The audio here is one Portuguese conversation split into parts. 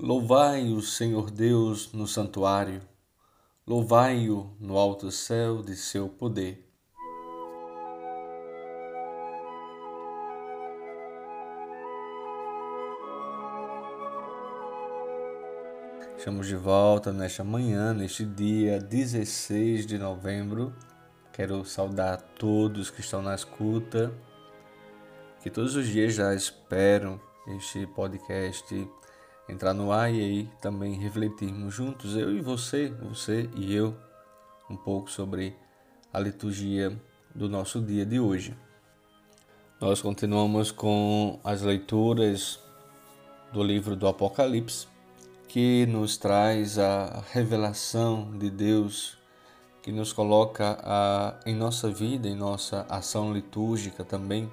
Louvai o Senhor Deus no santuário, louvai-o no alto céu de seu poder. Estamos de volta nesta manhã, neste dia 16 de novembro. Quero saudar todos que estão na escuta, que todos os dias já esperam este podcast entrar no ar e aí também refletirmos juntos, eu e você, você e eu, um pouco sobre a liturgia do nosso dia de hoje. Nós continuamos com as leituras do livro do Apocalipse, que nos traz a revelação de Deus, que nos coloca a, em nossa vida, em nossa ação litúrgica também,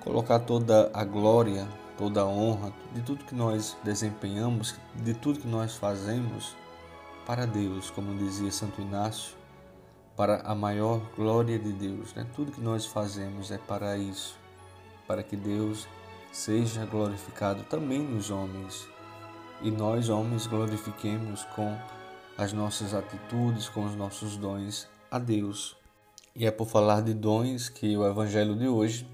colocar toda a glória toda a honra de tudo que nós desempenhamos, de tudo que nós fazemos para Deus, como dizia Santo Inácio, para a maior glória de Deus. Né? Tudo que nós fazemos é para isso, para que Deus seja glorificado também nos homens e nós, homens, glorifiquemos com as nossas atitudes, com os nossos dons a Deus. E é por falar de dons que o Evangelho de hoje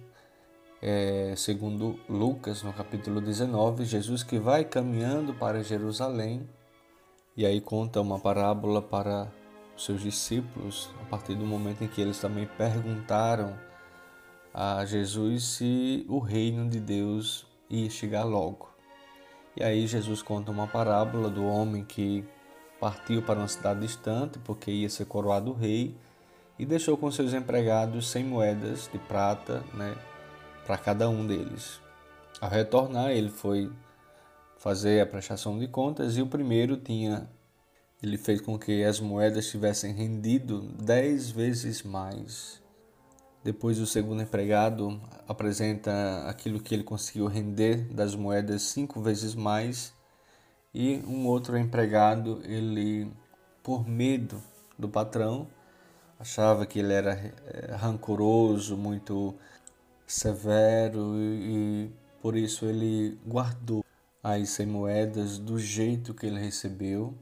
é, segundo Lucas, no capítulo 19, Jesus que vai caminhando para Jerusalém e aí conta uma parábola para os seus discípulos, a partir do momento em que eles também perguntaram a Jesus se o reino de Deus ia chegar logo. E aí Jesus conta uma parábola do homem que partiu para uma cidade distante porque ia ser coroado rei e deixou com seus empregados cem moedas de prata, né, para cada um deles. Ao retornar, ele foi fazer a prestação de contas e o primeiro tinha ele fez com que as moedas tivessem rendido dez vezes mais. Depois o segundo empregado apresenta aquilo que ele conseguiu render das moedas cinco vezes mais e um outro empregado ele por medo do patrão achava que ele era eh, rancoroso, muito severo e, e por isso ele guardou as 100 moedas do jeito que ele recebeu.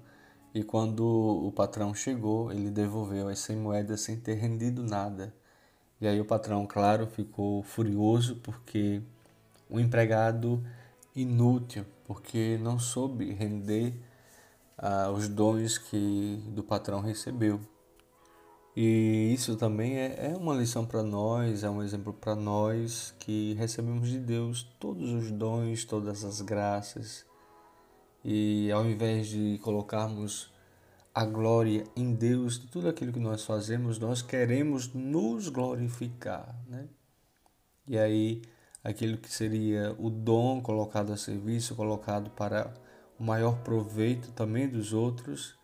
E quando o patrão chegou, ele devolveu as 100 moedas sem ter rendido nada. E aí o patrão, claro, ficou furioso porque o empregado inútil, porque não soube render ah, os dons que do patrão recebeu. E isso também é, é uma lição para nós, é um exemplo para nós que recebemos de Deus todos os dons, todas as graças. E ao invés de colocarmos a glória em Deus de tudo aquilo que nós fazemos, nós queremos nos glorificar, né? E aí, aquilo que seria o dom colocado a serviço, colocado para o maior proveito também dos outros,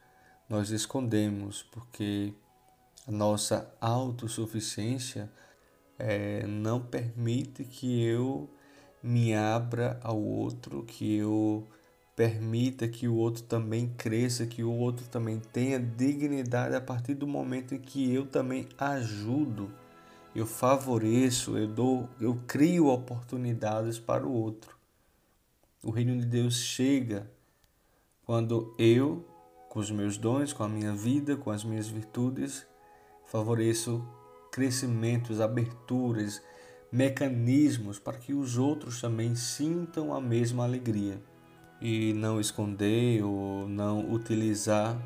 nós escondemos, porque a nossa autossuficiência é, não permite que eu me abra ao outro, que eu permita que o outro também cresça, que o outro também tenha dignidade a partir do momento em que eu também ajudo, eu favoreço, eu dou, eu crio oportunidades para o outro. O reino de Deus chega quando eu, com os meus dons, com a minha vida, com as minhas virtudes, favoreço crescimentos, aberturas, mecanismos para que os outros também sintam a mesma alegria e não esconder ou não utilizar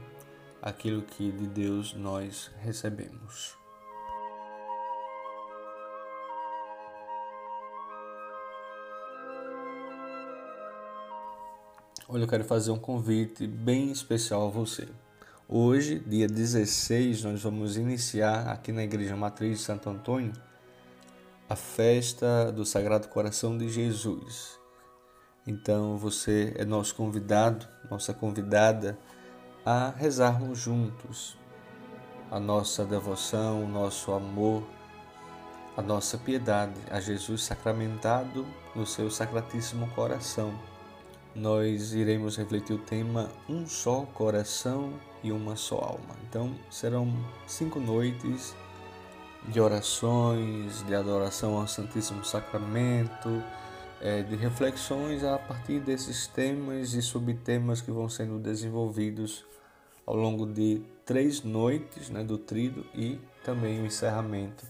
aquilo que de Deus nós recebemos. Olha, eu quero fazer um convite bem especial a você. Hoje, dia 16, nós vamos iniciar aqui na Igreja Matriz de Santo Antônio a festa do Sagrado Coração de Jesus. Então você é nosso convidado, nossa convidada a rezarmos juntos a nossa devoção, o nosso amor, a nossa piedade a Jesus sacramentado no seu Sacratíssimo Coração. Nós iremos refletir o tema Um só coração e uma só alma. Então serão cinco noites de orações, de adoração ao Santíssimo Sacramento, é, de reflexões a partir desses temas e subtemas que vão sendo desenvolvidos ao longo de três noites né, do trido e também o encerramento,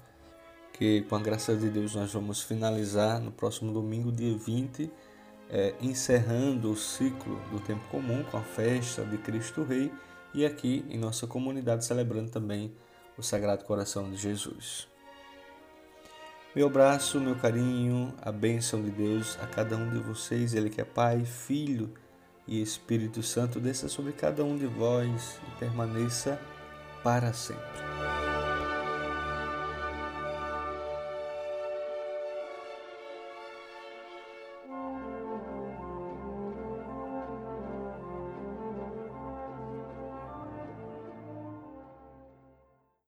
que com a graça de Deus nós vamos finalizar no próximo domingo, dia 20, é, encerrando o ciclo do tempo comum com a festa de Cristo Rei e aqui em nossa comunidade celebrando também o Sagrado Coração de Jesus. Meu abraço, meu carinho, a bênção de Deus a cada um de vocês, Ele que é Pai, Filho e Espírito Santo, desça sobre cada um de vós e permaneça para sempre.